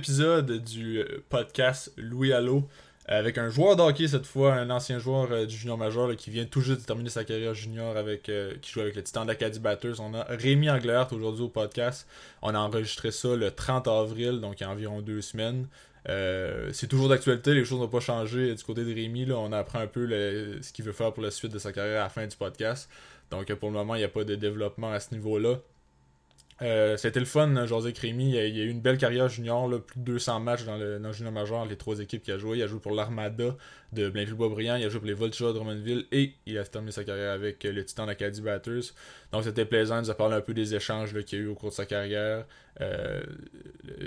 épisode du podcast Louis Allo avec un joueur d'hockey cette fois, un ancien joueur du junior major qui vient tout juste de terminer sa carrière junior avec qui joue avec le Titan de l'Acadie Batters. On a Rémi Angleart aujourd'hui au podcast. On a enregistré ça le 30 avril, donc il y a environ deux semaines. c'est toujours d'actualité, les choses n'ont pas changé du côté de Rémi. Là, on apprend un peu ce qu'il veut faire pour la suite de sa carrière à la fin du podcast. Donc pour le moment, il n'y a pas de développement à ce niveau-là. Euh, c'était le fun, José Crémy. Il a, eu une belle carrière junior, plus de 200 matchs dans le, dans junior major, les trois équipes qu'il a joué. Il a joué pour l'Armada de Blainville-Boisbriand, il a joué pour les Voltigeurs de Drummondville et il a terminé sa carrière avec le Titan d'Acadie Batters. Donc c'était plaisant, il nous a parlé un peu des échanges qu'il y a eu au cours de sa carrière. Euh,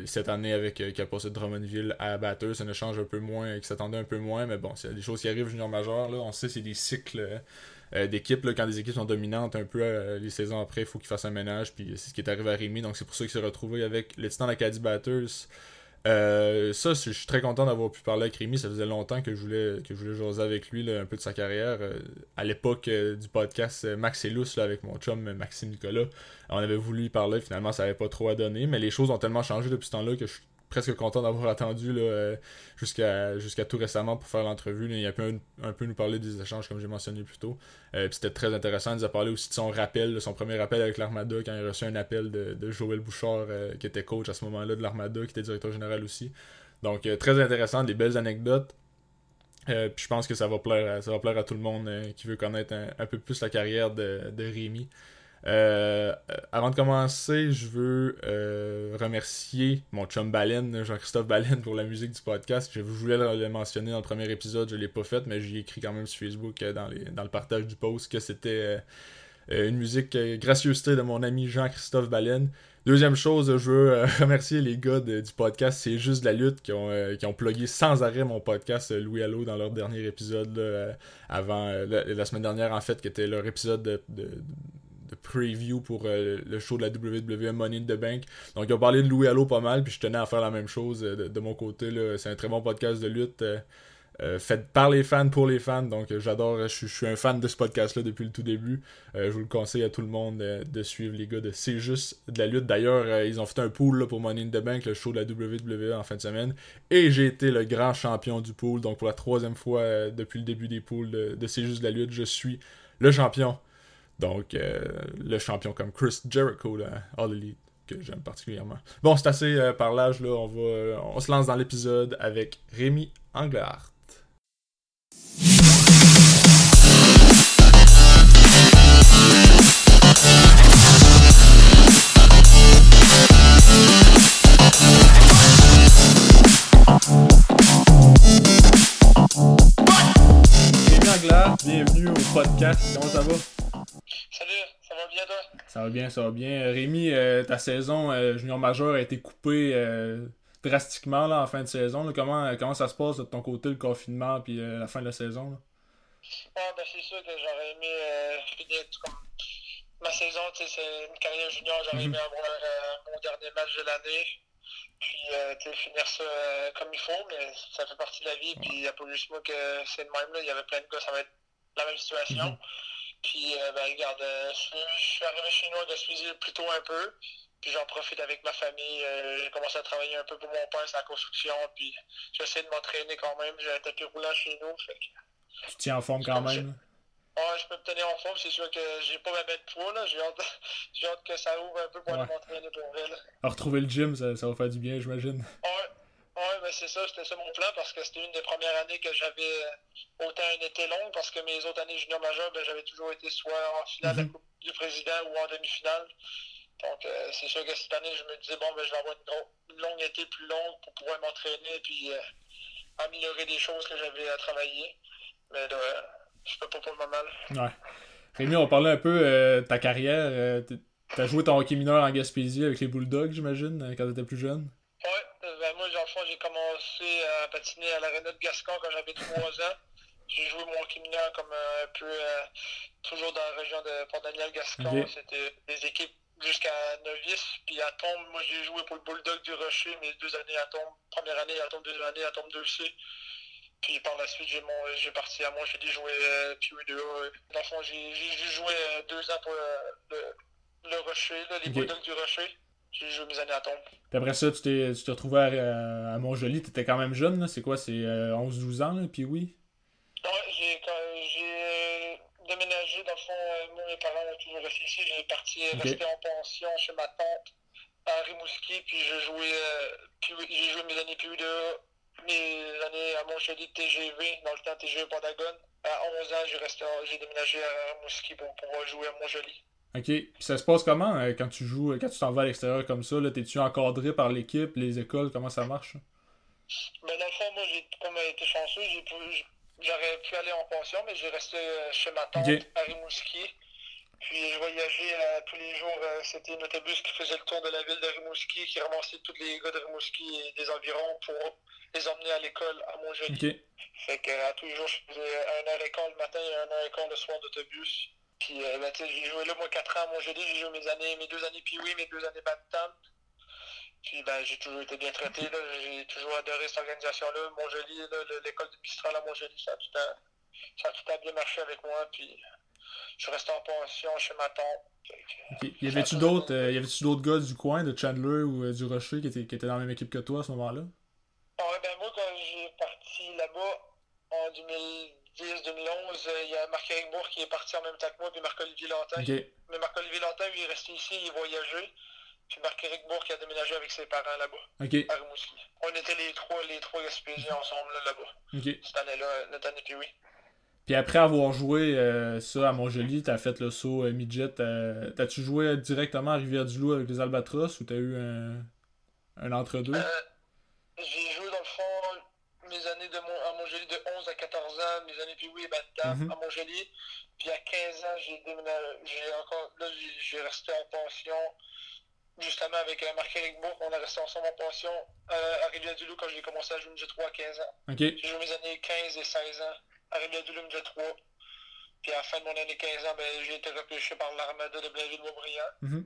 cette année avec euh, qui a passé de Drummondville à Batters, un échange un peu moins, qui s'attendait un peu moins, mais bon, c'est des choses qui arrivent junior major. Là. On sait c'est des cycles euh, d'équipes. Quand des équipes sont dominantes un peu euh, les saisons après, il faut qu'ils fassent un ménage. Puis c'est ce qui est arrivé à Rémi. Donc c'est pour ça qu'il s'est retrouvé avec le Titan Acadie Batters. Euh, ça, je suis très content d'avoir pu parler avec Rémi. Ça faisait longtemps que je voulais que je voulais jaser avec lui un peu de sa carrière. à l'époque du podcast Max et Luce avec mon chum Maxime Nicolas, on avait voulu y parler. Finalement, ça n'avait pas trop à donner. Mais les choses ont tellement changé depuis ce temps-là que je suis presque content d'avoir attendu euh, jusqu'à tout récemment pour faire l'entrevue. Il a pu un, peu nous parler des échanges, comme j'ai mentionné plus tôt. Euh, c'était très intéressant. Il nous a parlé aussi de son rappel, de son premier rappel avec l'Armada, quand il a reçu un appel de, Joël Bouchard, euh, qui était coach à ce moment-là de l'Armada, qui était directeur général aussi. Donc, très intéressant, des belles anecdotes. puis je pense que ça va plaire, ça va plaire à tout le monde qui veut connaître un, peu plus la carrière de, de Rémi. Euh, avant de commencer, je veux euh, remercier mon chum Baleine, Jean-Christophe Baleine, pour la musique du podcast. Je voulais le mentionner dans le premier épisode, je l'ai pas fait, mais j'ai écrit quand même sur Facebook euh, dans, le partage du post que c'était une musique gracieuseté de mon ami Jean-Christophe Baleine. Deuxième chose, je veux remercier les gars du podcast C'est juste de la lutte qui ont, ont plugué sans arrêt mon podcast Louis Allo dans leur dernier épisode avant la, semaine dernière en fait qui était leur épisode de preview pour euh, le show de la WWE Money in the Bank. Donc, ils ont parlé de Louis Allo pas mal, puis je tenais à faire la même chose euh, de, mon côté. C'est un très bon podcast de lutte. Euh, fait par les fans pour les fans donc j'adore je, suis un fan de ce podcast là depuis le tout début je vous le conseille à tout le monde de suivre les gars de C'est juste de la lutte d'ailleurs ils ont fait un pool pour Money in the Bank le show de la WWE en fin de semaine et j'ai été le grand champion du pool donc pour la troisième fois depuis le début des pools de, de C'est juste de la lutte je suis le champion donc, euh, le champion comme Chris Jericho, là, All Elite, que j'aime particulièrement. Bon, c'est assez euh, par l'âge, là. On, va, on se lance dans l'épisode avec. Rémi Anglehart, bienvenue au podcast. Comment ça va? Salut, ça va bien toi? Ça va bien, ça va bien. Rémi, euh, ta saison euh, junior majeur a été coupée euh, drastiquement là, en fin de saison. Comment, comment ça se passe de ton côté, le confinement puis la fin de la saison? Ah, ben, c'est sûr que j'aurais aimé finir comme ma saison, c'est une carrière junior, j'aurais aimé mhm. avoir mon dernier match de l'année. Puis finir ça comme il faut, mais ça fait partie de la vie. Puis il n'y a pas juste moi que c'est le même. Là. Il y avait plein de gars, ça va être la même situation. Mhm. Puis, euh, ben, regarde, euh, je, suis arrivé chez nous à Gaspésie plus tôt un peu. Puis j'en profite avec ma famille. Euh, j'ai commencé à travailler un peu pour mon père sur la construction. Puis j'essaie de m'entraîner quand même. J'ai un tapis roulant chez nous. Fait que... Tu tiens en forme quand même? Ouais, je peux me tenir en forme. C'est sûr que j'ai pas ma de poids. Là. J'ai, hâte, que ça ouvre un peu pour aller m'entraîner pour vrai. retrouver le gym, ça, ça va faire du bien, j'imagine. Ouais. Oui, mais c'est ça, c'était ça mon plan parce que c'était une des premières années que j'avais euh, autant un été long parce que mes autres années junior majeures, ben, j'avais toujours été soit en finale de la mhm. Coupe du Président ou en demi-finale. Donc euh, c'est sûr que cette année, je me disais, bon, ben, je vais avoir une, longue été plus longue pour pouvoir m'entraîner et euh, améliorer des choses que j'avais à travailler. Mais là, je peux pas pour le moment. Ouais. Rémi, on parlait un peu de ta carrière. Tu as joué ton hockey mineur en Gaspésie avec les Bulldogs, j'imagine, quand tu étais plus jeune? Ben moi, dans le j'ai commencé à patiner à l'aréna de Gascon quand j'avais 3 ans. J'ai joué mon hockey comme un peu euh, toujours dans la région de Port-Daniel-Gascon. C'était des équipes jusqu'à novice. Puis à Tombe, moi j'ai joué pour le Bulldog du Rocher, mes deux années à Tombe. Première année à Tombe, deuxième année à Tombe 2C. Puis par la suite, j'ai parti à moi, j'ai dit jouer euh, puis 2 Dans le j'ai joué euh, deux ans pour le, le, Rocher, les Bulldogs du Rocher. J'ai joué mes années à tombe. Puis après ça, tu t'es, tu t'es retrouvé à, à Montjoli, t'étais quand même jeune, là. c'est quoi, c'est 11-12 ans, là, puis oui? Ouais, j'ai, j'ai déménagé, dans le fond, moi, mes parents ont toujours resté ici, j'ai parti rester en pension chez ma tante à Rimouski, puis j'ai joué, j'ai joué mes années plus de mes années à Montjoli TGV, dans le temps TGV Pentagone. À 11 ans, j'ai, resté, j'ai déménagé à Rimouski pour pouvoir jouer à Montjoli. OK. Puis ça se passe comment euh, quand tu joues, quand tu t'en vas à l'extérieur comme ça? T'es-tu encadré par l'équipe, les écoles? Comment ça marche? Ben, dans le fond, moi, j'ai comme été chanceux, j'aurais pu aller en pension, mais j'ai resté euh, chez ma tante à Rimouski. Puis je voyageais euh, tous les jours. C'était un autobus qui faisait le tour de la ville de Rimouski, qui ramassait tous les gars de Rimouski et des environs pour les emmener à l'école à Montjoly. Okay. Fait que à tous les jours, je faisais un heure quart le matin et un heure quart le soir d'autobus. Puis, euh, ben, j'ai joué là, moi, 4 ans à Montjoly. J'ai joué mes années, mes deux années puis oui, mes deux années Bantam. Puis, ben, j'ai toujours été bien traité, J'ai toujours adoré cette organisation-là. Montjoly, l'école de Mistral à Montjoly, ça a tout à, ça a tout à bien marché avec moi. Puis, je suis resté en pension chez ma tante. Okay. Y avait-tu d'autres euh, d'autres gars du coin, de Chandler ou euh, du Rocher, qui étaient, qui étaient dans la même équipe que toi à ce moment-là? Ouais, ben moi, quand j'ai parti là-bas en 2000 2010-2011, il y a Marc-Éric Bourg qui est parti en même temps que moi, puis Marc-Olivier Lantin. Mais Marc-Olivier Lantin, lui, est resté ici, il voyageait. Puis Marc-Éric Bourg qui a déménagé avec ses parents là-bas, okay. à Rimouski. On était les trois, les trois expédiés ensemble là-bas. Cette année-là, notre année, puis oui. Puis après avoir joué euh, ça à Montjoly, t'as fait le saut euh, midget. Euh, t'as-tu joué directement à Rivière-du-Loup avec les Albatros ou t'as eu un, un entre-deux? Euh, j'ai joué dans le fond mes années de mon, à Montjoly de 11 à 14 ans, mes années puis oui, ben, à Montjoly. Puis à 15 ans, j'ai j'ai encore, là, j'ai resté en pension, justement avec euh, Marc-Éric Bourg, on a resté ensemble en pension euh, à Rivière-du-Loup quand j'ai commencé à jouer midget 3 à 15 ans. J'ai joué mes années 15 et 16 ans à Rivière-du-Loup midget 3. Puis à la fin de mon année 15 ans, ben, j'ai été repêché par l'Armada de Blainville-Boisbriand. Mm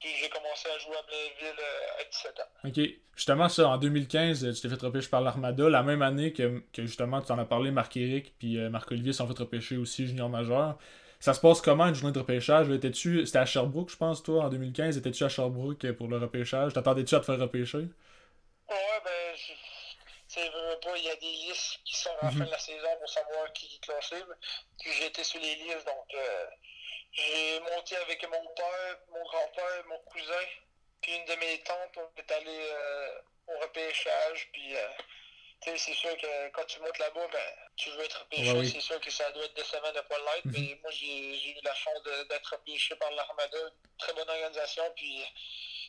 puis j'ai commencé à jouer à Blainville euh, à 17 ans. OK. Justement, ça, en 2015, tu t'es fait repêcher par l'Armada, la même année que, que justement, tu en as parlé, Marc-Éric puis euh, Marc-Olivier sont fait repêcher aussi junior majeur. Ça se passe comment une journée de repêchage? Étais-tu, c'était à Sherbrooke, je pense, toi, en 2015. Étais-tu à Sherbrooke pour le repêchage? T'attendais-tu à te faire repêcher? Ouais, ben, tu pas, il y a des listes qui sont à la fin de la saison pour savoir qui est classé. Puis j'ai été sur les listes, donc euh, j'ai monté avec mon père, mon grand-père, mon cousin, puis une de mes tantes. On est allé euh, au repêchage, puis euh, c'est sûr que quand tu montes là-bas, ben, tu veux être repêché. C'est sûr que ça doit être décevant de pas l'être, mm-hmm. mais moi, j'ai eu la chance d'être repêché par l'Armada. Très bonne organisation, puis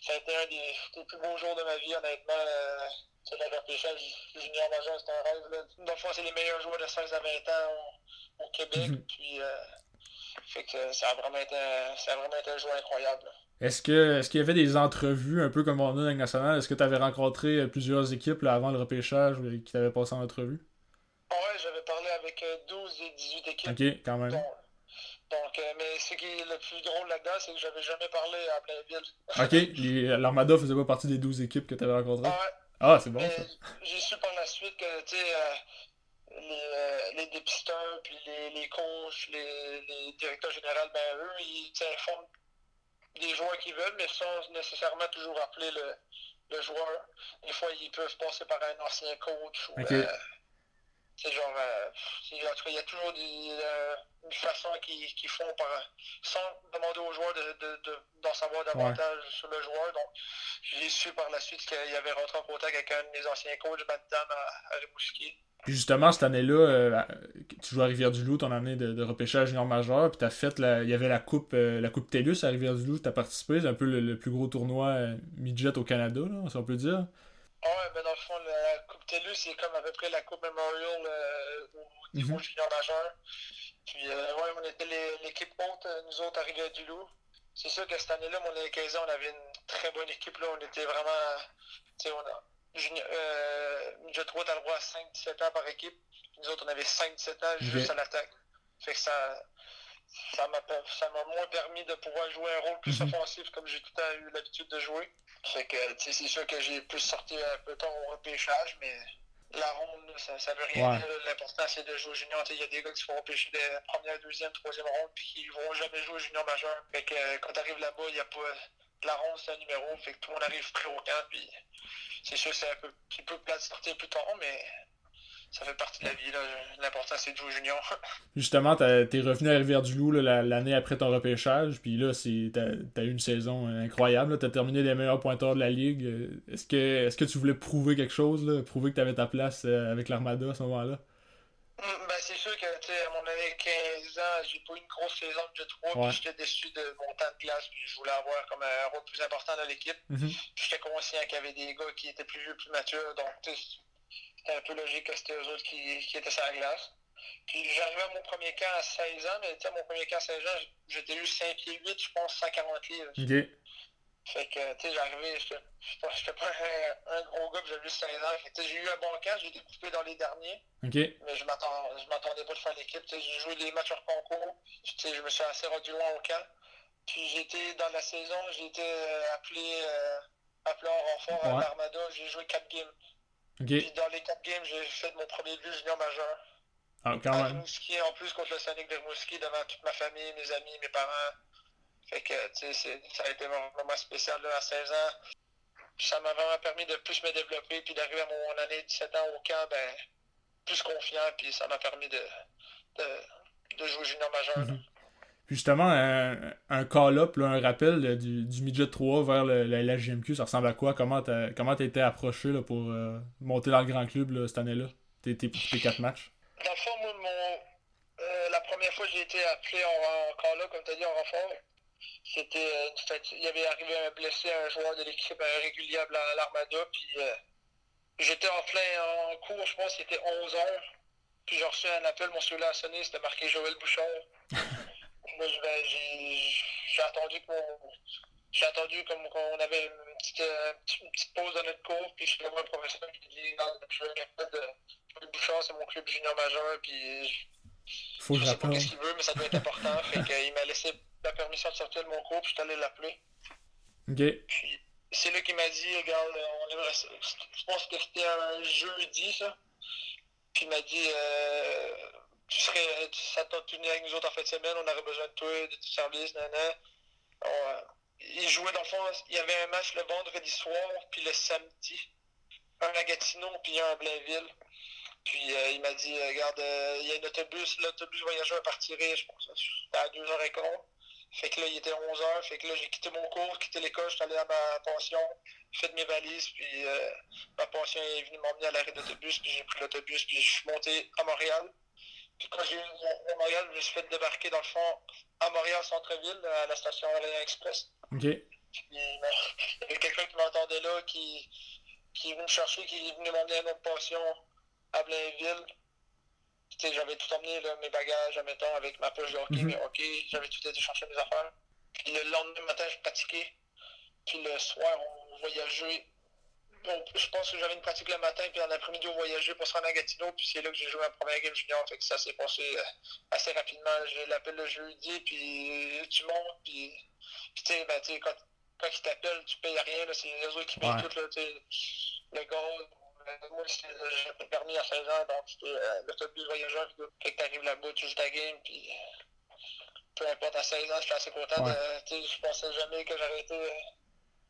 ça a été un des, plus beaux jours de ma vie, honnêtement. Euh, le repêchage junior majeur, c'est un rêve. Là. Dans le fond, c'est les meilleurs joueurs de 16 à 20 ans au, Québec. Mm-hmm. Puis, euh, fait que ça a vraiment été, ça a vraiment été un joueur incroyable. Est-ce que est-ce qu'il y avait des entrevues un peu comme on a dans la nationale? Est-ce que tu avais rencontré euh, plusieurs équipes là, avant le repêchage euh, qui t'avaient passé en entrevue? Ouais, j'avais parlé avec 12 et 18 équipes. Ok, quand même. Donc, mais ce qui est le plus drôle là-dedans, c'est que j'avais jamais parlé à Blainville. ok, l'Armada faisait pas partie des 12 équipes que tu avais rencontrées? Ouais. Ah, c'est bon. J'ai su par la suite que, tu sais, euh, les dépisteurs, puis les, les coachs, les, les directeurs généraux, ben eux, ils informent des joueurs qui veulent, mais sans nécessairement toujours appeler le, le joueur. Des fois, ils peuvent passer par un ancien coach. Ou, euh, c'est genre, euh, il y a toujours des, euh, une façon qu'ils font par, sans demander aux joueurs d'en de, de, de savoir davantage sur le joueur. Donc, j'ai su par la suite qu'il avait rentré en contact avec un des anciens coachs, Bantam, à, à Rimouski. Puis justement, cette année-là, euh, tu joues à Rivière-du-Loup, ton année de, de repêchage junior majeur, puis t'as fait, la, il y avait la coupe, euh, la coupe TELUS à Rivière-du-Loup, t'as participé, c'est un peu le, plus gros tournoi euh, midget au Canada, là, si on peut dire. Ouais, ben dans le fond, la coupe TELUS, c'est comme à peu près la coupe Memorial au niveau mhm. junior majeur. Puis ouais, on était l'équipe haute, nous autres, à Rivière-du-Loup. C'est sûr que cette année-là, mon année 15 ans, on avait une très bonne équipe, là, on était vraiment, tu sais, on a euh, je trouve dans le droit à 5-17 ans par équipe. Nous autres, on avait 5-17 ans juste à l'attaque. Fait que ça ça m'a moins permis de pouvoir jouer un rôle plus mhm. offensif comme j'ai tout le temps eu l'habitude de jouer. Fait que c'est sûr que j'ai plus sorti un peu temps au repêchage, mais la ronde, ça, ça veut rien dire. L'important, c'est de jouer junior. Il y a des gars qui se font repêcher des première, deuxième, troisième ronde, puis qui ne vont jamais jouer junior majeur. Fait que quand tu arrives là-bas, il n'y a pas la ronde, c'est un numéro. Fait que tout le monde arrive prêt au. Puis c'est sûr que c'est un peu, un peu plat de sortir plus tard, mais ça fait partie de la vie. L'important, c'est de jouer junior. Justement, t'es revenu à Rivière-du-Loup l'année après ton repêchage. Puis là, t'as as eu une saison incroyable. T'as terminé les meilleurs pointeurs de la ligue. Est-ce que, est que tu voulais prouver quelque chose? Là? Prouver que t'avais ta place euh, avec l'Armada à ce moment-là? Mm, ben, c'est sûr que, à mon année 15 ans, j'ai pas eu une grosse saison de 3, puis j'étais déçu de mon temps de classe, puis je voulais avoir comme un rôle plus important dans l'équipe. Mm-hmm. J'étais conscient qu'il y avait des gars qui étaient plus vieux, plus matures, donc c'était un peu logique que c'était eux autres qui, qui étaient sur la glace. Puis j'arrivais à mon premier camp à 16 ans, mais mon premier camp à 16 ans, j'étais eu 5 pieds 8, je pense 140 livres. Fait que, tu sais, j'arrivais, j'étais pas un, un, gros gars, j'avais juste 16 ans. J'ai eu un bon camp, j'ai été coupé dans les derniers. Mais je m'attendais pas de faire l'équipe. J'ai joué les matchs hors concours. Je me suis assez rendu loin au camp. Puis j'étais dans la saison, j'ai été euh, appelé, euh, appelé en renfort à l'Armada. J'ai joué 4 games. Puis dans les 4 games, j'ai fait mon premier but junior majeur. Ah, quand même. en plus contre le Sonic de Rimouski devant toute ma famille, mes amis, mes parents. Fait que, tu sais, ça a été vraiment spécial là, à 16 ans. ça m'a vraiment permis de plus me développer, puis d'arriver à mon année de 17 ans au camp, ben, plus confiant, puis ça m'a permis de, de, de, jouer junior majeur. Mhm. Justement, un, un call-up, un rappel du, du midget 3 vers le, la GMQ, ça ressemble à quoi? Comment t'as comment été approché là, pour euh, monter dans le grand club là, cette année-là? T'es pour tes quatre matchs? Dans le fond, moi, mon, euh, la première fois que j'ai été appelé en, en call-up, comme tu as dit, en renfort, c'était euh, il y avait arrivé un blessé, un joueur de l'équipe un régulier à l'Armada, puis euh, j'étais en plein en cours, je pense c'était 11 heures. Puis j'ai reçu un appel, mon cellulaire a sonné, c'était marqué Joël Bouchard. Moi, ben, j'ai attendu que J'ai attendu comme qu'on avait une petite, euh, une petite, pause dans notre cours, puis je suis voir un professeur qui dit Je veux de Joël Bouchard, c'est mon club junior majeur, puis Faut je sais pas ce qu'il veut, mais ça doit être important. fait qu'il m'a laissé la permission de sortir de mon cours, puis je suis allé l'appeler. OK. Puis c'est là qu'il m'a dit, regarde, on aimerait Je pense que c'était un jeudi, ça. Puis il m'a dit, euh, tu serais, ça tenu avec nous autres en fin de semaine, on aurait besoin de toi, de ton service, nanana. Euh, il jouait dans le fond, il y avait un match le vendredi soir, puis le samedi. Un à Gatineau, puis un à Blainville. Puis euh, il m'a dit, regarde, il y a un autobus, l'autobus voyageur partirait, je pense, à 2h15. Fait que là, il était 11h. Fait que là, j'ai quitté mon cours, quitté l'école, je suis allé à ma pension, fait mes valises, puis euh, ma pension est venue m'emmener à l'arrêt d'autobus, puis j'ai pris l'autobus, puis je suis monté à Montréal. Puis quand j'ai eu à Montréal, je me suis fait débarquer dans le fond à Montréal Centre-Ville, à la station Orléans Express. OK. Puis il y avait quelqu'un qui m'entendait là, qui, qui est venu me chercher, qui est venu m'emmener à notre pension à Blainville j'avais tout emmené, là, mes bagages, admettons, avec ma poche de hockey, mm -hmm. j'avais tout été chercher mes affaires. Puis le lendemain matin, je pratiquais. Puis le soir, on voyageait. Bon, je pense que j'avais une pratique le matin, puis en l'après-midi, on voyageait pour se rendre à Gatineau, puis c'est là que j'ai joué ma première game junior. Fait que ça s'est passé euh, assez rapidement. J'ai l'appel le jeudi, puis tu montes, puis, puis tu sais, ben, quand, quand ils t'appellent, tu payes rien, c'est les autres qui payent ouais. tout, là, le gaz, moi, j'ai pas permis à 16 ans, donc c'était euh, l'autobus voyageur. Fait que t'arrives là-bas, tu joues ta game, puis peu importe, à 16 ans, je suis assez content. Ouais. De, je pensais jamais que j'aurais été euh,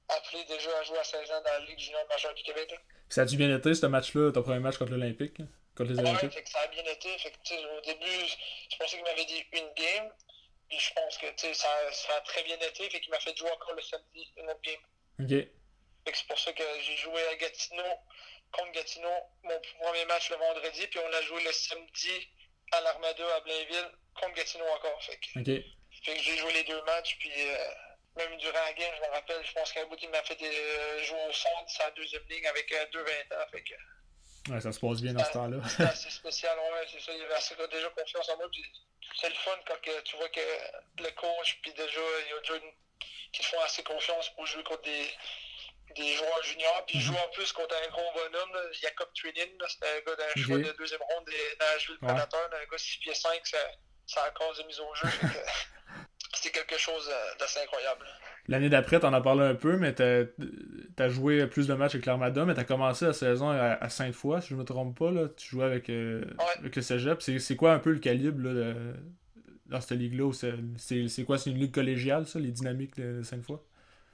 appelé déjà à jouer à 16 ans dans la Ligue junior majeure du Québec. Ça a-tu bien été, ce match-là, ton premier match contre l'Olympique? Contre les Olympiques? Ouais, ça a bien été. Fait que, au début, je pensais qu'il m'avait dit une game. Puis je pense que ça, ça a très bien été. Fait qu'il m'a fait jouer encore le samedi une autre game. OK. C'est pour ça que j'ai joué à Gatineau contre Gatineau, mon premier match le vendredi, puis on a joué le samedi à l'Armada à Blainville contre Gatineau encore. Fait que, fait que j'ai joué les deux matchs, puis euh, même durant la game, je me rappelle, je pense qu'un bout, il m'a fait des, euh, jouer au centre, sa deuxième ligne avec euh, deux 20 ans. Fait que, Ouais, ça se passe bien dans ce temps-là. C'est assez spécial, ouais, c'est ça. Il avait assez, déjà confiance en moi. Puis c'est le fun quand que, tu vois que le coach, puis déjà, il y a déjà une, qui font assez confiance pour jouer contre des, des joueurs juniors, puis il joue en plus contre un gros bonhomme, là, Jacob Twinin, c'était un gars d'un choix de deuxième ronde des Nashville ouais. Predators, un gars 6 pieds 5, ça, ça a cause de mise au jeu. C'était quelque chose d'assez incroyable. L'année d'après, t'en as parlé un peu, mais t'as as joué plus de matchs avec l'Armada, mais t'as commencé la saison à, à Sainte-Foy, si je me trompe pas. Là. Tu jouais avec, euh, ouais. avec le Cégep. C'est quoi un peu le calibre là, de, dans cette ligue-là? C'est quoi? C'est une ligue collégiale, ça, les dynamiques de Sainte-Foy?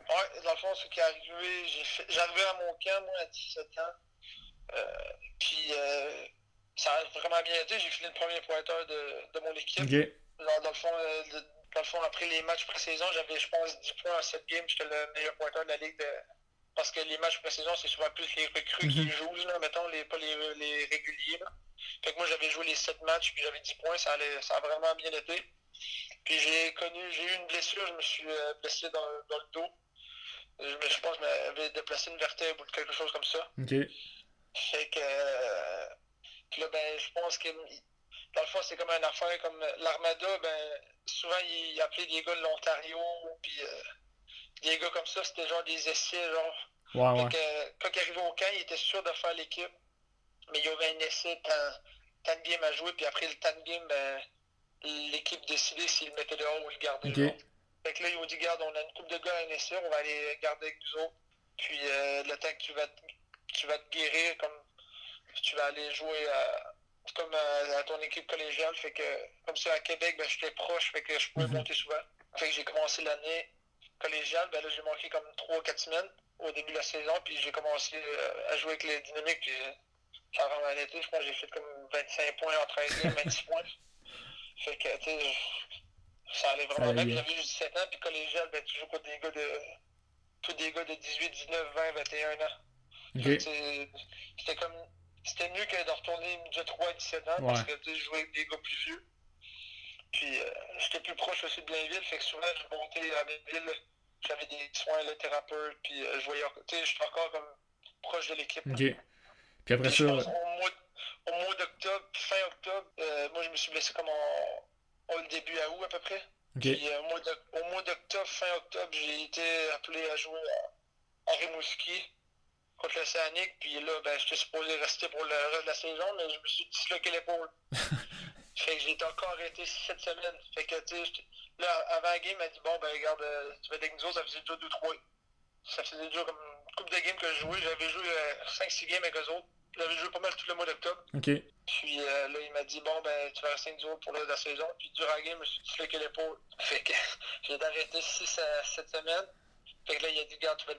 Ouais, ce qui est arrivé, j'arrivais à mon camp, moi, à 17 ans. Euh, puis euh, ça a vraiment bien été. J'ai fini le premier pointeur de, de mon équipe. Dans, le fond, euh, dans, le fond, après les matchs pré-saison, j'avais, je pense, 10 points en 7 games. J'étais le meilleur pointeur de la ligue. Parce que les matchs pré-saison, c'est souvent plus les recrues qui mhm. jouent, là, mettons, les, pas les, les réguliers. Fait que moi, j'avais joué les 7 matchs, puis j'avais 10 points. Ça, allait, ça a vraiment bien été. Puis j'ai connu, j'ai eu une blessure, je me suis blessé dans, dans le dos. Je, je pense que je m'avais déplacé une vertèbre ou quelque chose comme ça. Fait que. Euh, là, ben, je pense que. Dans le fond, c'est comme une affaire comme l'Armada, ben, souvent, il, appelait des gars de l'Ontario, puis euh, des gars comme ça, c'était genre des essais, genre. Ouais, ouais. Que, quand il arrivait au camp, il était sûr de faire l'équipe, mais il y avait un essai, tant, de game à jouer, puis après le temps de game, ben, l'équipe décidait s'il le mettait dehors ou il gardait. Okay. Fait que là, ils ont dit, garde, on a une coupe de gars à essai, on va aller garder avec nous autres. Puis euh, le temps que tu vas tu vas te guérir comme tu vas aller jouer à, comme à, ton équipe collégiale. Fait que comme ça à Québec, ben, j'étais proche, fait que je pouvais mhm. monter souvent. Fait que j'ai commencé l'année collégiale, ben là j'ai manqué comme 3-4 semaines au début de la saison, puis j'ai commencé euh, à jouer avec les dynamiques, puis ça a vraiment été. Je pense que j'ai fait comme 25 points en 13 26 points. Fait que tu sais, ça allait vraiment bien. J'avais juste 17 ans, puis collégial, ben tu joues contre des gars de. Tous des gars de 18, 19, 20, 21 ans. C'était comme. C'était mieux que de retourner de 3 à 17 ans parce que je jouais avec des gars plus vieux. Puis euh, j'étais plus proche aussi de Blainville, fait que souvent je montais à Blainville, j'avais des soins, le thérapeute, puis euh, je voyais. Tu sais, j'étais encore comme proche de l'équipe. Puis après ça. Au mois, au mois d'octobre, fin octobre, euh, moi je me suis blessé comme en, au début à août à peu près. Puis au mois d'octobre, fin octobre, j'ai été appelé à jouer à, à Rimouski contre l'Océanique. Puis là, ben, j'étais supposé rester pour le reste de la saison, mais je me suis disloqué l'épaule. fait que j'ai été encore arrêté cette semaine. Fait que, tu sais, là, avant la game, elle dit Bon, ben, regarde, euh, tu vas avec nous autres, ça faisait déjà 2-3. Ça faisait déjà comme une couple de games que je jouais. J'avais joué 5-6 euh, games avec eux autres. J'avais joué pas mal tout le mois d'octobre. OK. Puis euh, là, il m'a dit Bon, ben, tu vas rester nous autres pour le la saison. Puis durant la game, je me suis disloqué l'épaule. Fait que j'ai arrêté 6 à 7 semaines. Fait que là, il a dit Regarde, tu vas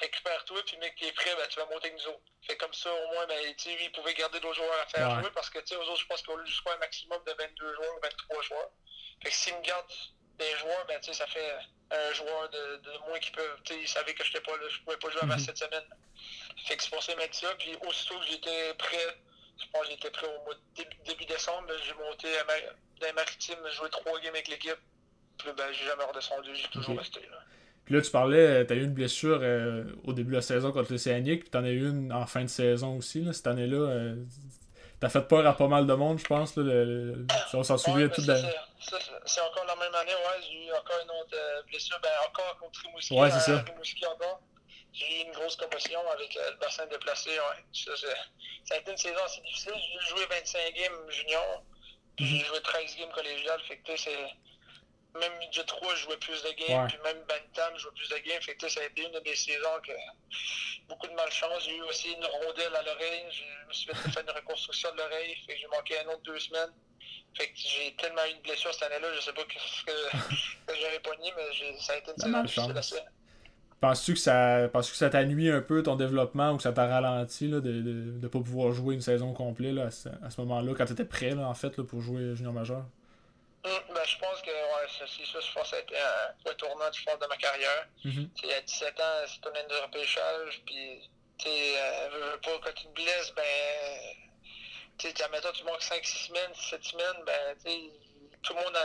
récupère-toi, puis mec qui est prêt, ben, tu vas monter avec nous autres. Fait comme ça, au moins, ben, il pouvait garder d'autres joueurs à faire jouer parce que, tu sais, aux autres, je pense qu'on a juste un maximum de 22 joueurs ou 23 joueurs. Fait que s'il me garde des joueurs, ben, tu sais, ça fait un joueur de, de moins qui peut, tu sais, il savait que je pas là, je pouvais pas jouer avant mm-hmm. cette semaine. Fait que c'est pour ça mettre ça, puis aussitôt que j'étais prêt, je pense que j'étais prêt au mois de début, décembre, ben, j'ai monté à dans les maritimes, joué trois games avec l'équipe. Puis ben, j'ai jamais redescendu, j'ai toujours resté là. Puis là, tu parlais, tu as eu une blessure euh, au début de la saison contre l'Océanique, puis tu en as eu une en fin de saison aussi. Là, cette année-là, euh, tu as fait peur à pas mal de monde, je pense. Là, le, on s'en souvient tout de C'est encore la même année, ouais. J'ai eu encore une autre euh, blessure, ben, encore contre Rimouski. Ouais, c'est ça. encore. J'ai eu une grosse commotion avec le bassin déplacé. Ouais. Ça, ça, a été une saison assez difficile. J'ai joué 25 games junior, puis j'ai mhm. joué 13 games collégiales. Fait que c'est même midget 3, je jouais plus de games, puis même Bantam, je jouais plus de games. Fait que ça a été une des saisons que beaucoup de malchance. J'ai eu aussi une rondelle à l'oreille. Je me suis fait faire une reconstruction de l'oreille. Fait que j'ai manqué un autre deux semaines. Fait que j'ai tellement eu de blessures cette année-là, je sais pas ce que, j'avais pogné, mais ça a été une saison difficile Penses-tu que ça penses que ça t'a nuit un peu ton développement ou que ça t'a ralenti là, de ne pas pouvoir jouer une saison complète là, à ce, moment-là, quand tu étais prêt là, en fait là, pour jouer junior majeur? Hum, ben, je pense que ouais, c'est ça, je pense que ça a été un, tournant du fond de ma carrière. Mm À 17 ans, c'est un de repêchage, puis euh, pas, quand tu te blesses, ben, tu sais, admettons, tu manques 5-6 semaines, 7 semaines, ben, tout le monde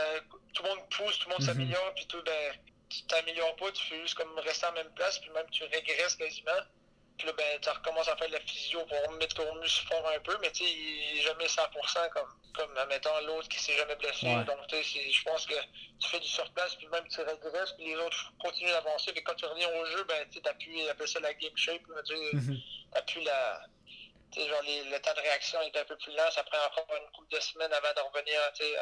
tout le monde pousse, tout le monde mhm. s'améliore, puis tout, ben, tu t'améliores pas, tu fais juste comme rester à la même place, puis même tu régresses quasiment. Puis là, ben, tu recommences à faire de la physio pour mettre ton muscle fort un peu, mais tu sais, il est jamais 100% comme, comme admettons, l'autre qui s'est jamais blessé. Donc, tu sais, je pense que tu fais du surplace, puis même tu régresses, puis les autres continuent d'avancer. Mais quand tu reviens au jeu, ben, tu appuies, appelle ça la game shape, tu mhm. appuies la. Tu sais, genre, le temps de réaction est un peu plus lent, ça prend encore une couple de semaines avant de revenir, tu sais,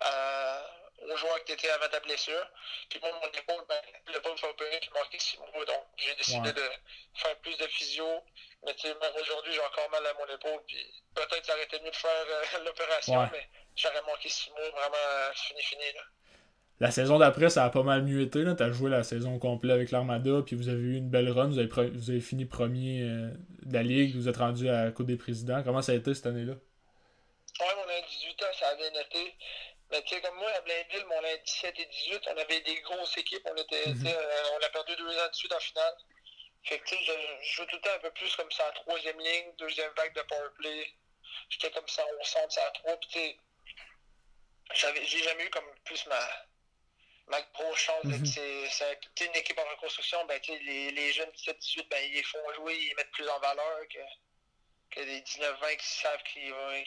à au joueur que tu étais avant ta blessure. Puis moi, mon épaule, ben, le pas me opérer, puis manquer six mois. Donc, j'ai décidé de faire plus de physio. Mais tu sais, même aujourd'hui, j'ai encore mal à mon épaule. Puis peut-être ça aurait été mieux de faire euh, l'opération, mais j'aurais manqué six mois vraiment fini, fini. Là. la saison d'après, ça a pas mal mieux été. Tu as joué la saison complète avec l'Armada, puis vous avez eu une belle run. Vous avez, vous avez fini premier euh, de la Ligue, vous êtes rendu à la Coupe des Présidents. Comment ça a été cette année-là? Ouais, mon année 18 ans, ça a bien été. Mais tu sais, comme moi, à Blainville, mon année 17 et 18, on avait des grosses équipes. On, était, mhm. euh, on a perdu deux ans de suite en finale. Fait que tu sais, je, joue tout le temps un peu plus comme ça en troisième ligne, deuxième vague de powerplay. J'étais comme ça au centre, ça à trois. Puis tu sais, j'ai jamais eu comme plus ma ma grosse chance, mm c'est une équipe en reconstruction, ben, les, les jeunes 17-18, ben, ils les font jouer, ils mettent plus en valeur que, que les 19-20 qui savent qu'ils vont,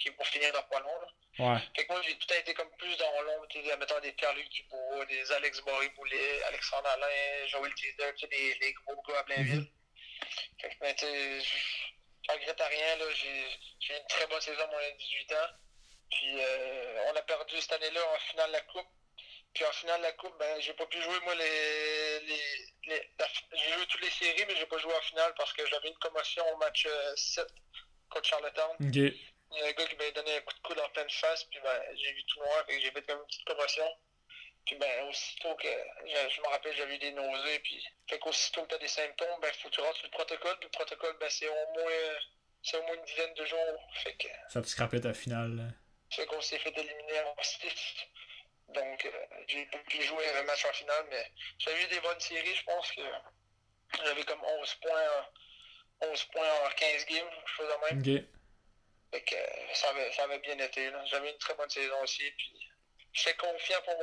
qu'ils vont, finir dans pas long. Ouais. Fait que moi, j'ai tout été comme plus dans l'ombre, mettons des Pierre-Luc Dubois, des Alex Boré-Boulet, Alexandre Alain, Joël Teaser, les, les gros gars à Blainville. Mm -hmm. Fait que, ben, je regrette à rien, là, j'ai eu une très bonne saison, moi, à 18 ans. Puis, euh, on a perdu cette année-là en finale de la Coupe. Puis en finale de la Coupe, ben, j'ai pas pu jouer, moi, les. les, les j'ai joué toutes les séries, mais j'ai pas joué en finale parce que j'avais une commotion au match 7 euh, contre Charlottetown. Il y a un gars qui m'a donné un coup de coude en pleine face, puis ben, j'ai vu tout noir, et j'ai fait comme une petite commotion. Puis ben, aussitôt que. Je, me rappelle, j'avais eu des nausées, puis. Fait qu'aussitôt que t'as des symptômes, ben, faut que tu rentres sur le protocole, puis le protocole, ben, c'est au moins. C'est au moins une dizaine de jours. Fait que. Ça te scrapé ta finale. Fait qu'on s'est fait éliminer en stiff. Donc, euh, j'ai pu jouer un match en finale, mais j'avais eu des bonnes séries. Je pense que j'avais comme 11 points, 11 points en 15 games, je faisais même. Okay. Fait que ça avait, ça avait bien été. J'avais une très bonne saison aussi. Puis j'étais confiant pour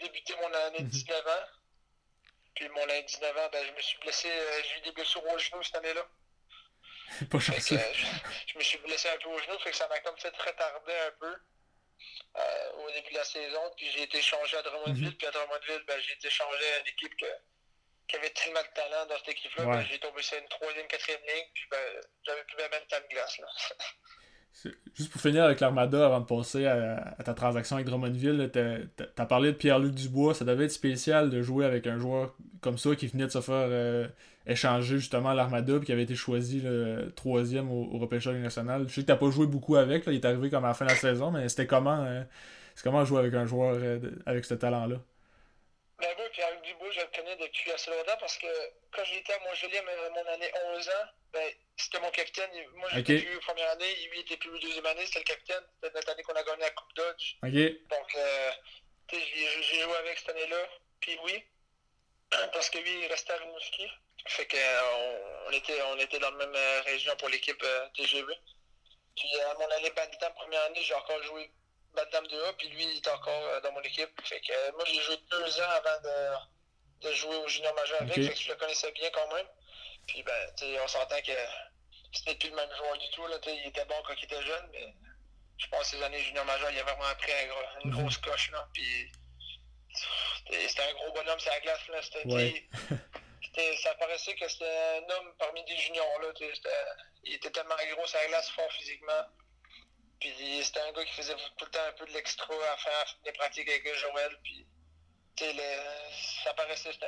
débuter mon année de 19 mhm. ans. Puis mon année de 19 ans, ben, je me suis blessé. Euh, j'ai eu des blessures au genou cette année-là. Pas que, je, je, me suis blessé un peu au genou, fait que ça m'a comme fait retarder un peu. Euh, au début de la saison. Puis j'ai été changé à Drummondville. Mhm. Puis à Drummondville, ben, j'ai été changé à une équipe qui avait tellement de talent dans cette équipe-là. Ben, j'ai tombé sur une troisième, quatrième ligne. Puis ben, j'avais plus même de temps de glace. Là. Juste pour finir avec l'Armada, avant de passer à, ta transaction avec Drummondville, tu as parlé de Pierre-Luc Dubois. Ça devait être spécial de jouer avec un joueur comme ça qui venait de se faire euh, échanger justement à l'Armada et qui avait été choisi le troisième au, au repêchage national. Je sais que tu pas joué beaucoup avec, là, il est arrivé comme à la fin de la saison, mais c'était comment, euh, comment jouer avec un joueur euh, avec ce talent-là? Ben moi, Pierre-Luc Dubois, je le connais depuis assez longtemps parce que quand j'étais à Montjolier, mon année 11 ans, ben, c'était mon capitaine. Moi, j'étais okay. plus première année, lui était plus deuxième année, c'était le capitaine. C'était notre année qu'on a gagné la Coupe Dodge. Donc, euh, j'ai joué avec cette année-là. Puis oui, parce que lui, il restait à Rimouski. Fait qu'on on était, on était dans la même euh, région pour l'équipe euh, TGV. Puis à mon année Bantam, première année, j'ai encore joué Bantam 2A, puis lui, il était encore euh, dans mon équipe. Fait que moi, j'ai joué deux ans avant de, de jouer au junior majeur avec, fait que je le connaissais bien quand même. Puis ben, on s'entend que c'était plus le même joueur du tout. Là, il était bon quand il était jeune, mais je pense que ces années junior majeur, il a vraiment pris une mhm. grosse coche. Là, puis c'était un gros bonhomme sur la glace. Là, c'était, ça paraissait que c'était un homme parmi des juniors. Là, il était tellement gros sur la glace, fort physiquement. Puis c'était un gars qui faisait tout le temps un peu de l'extra à faire des pratiques avec Joël. Puis le, ça paraissait c'était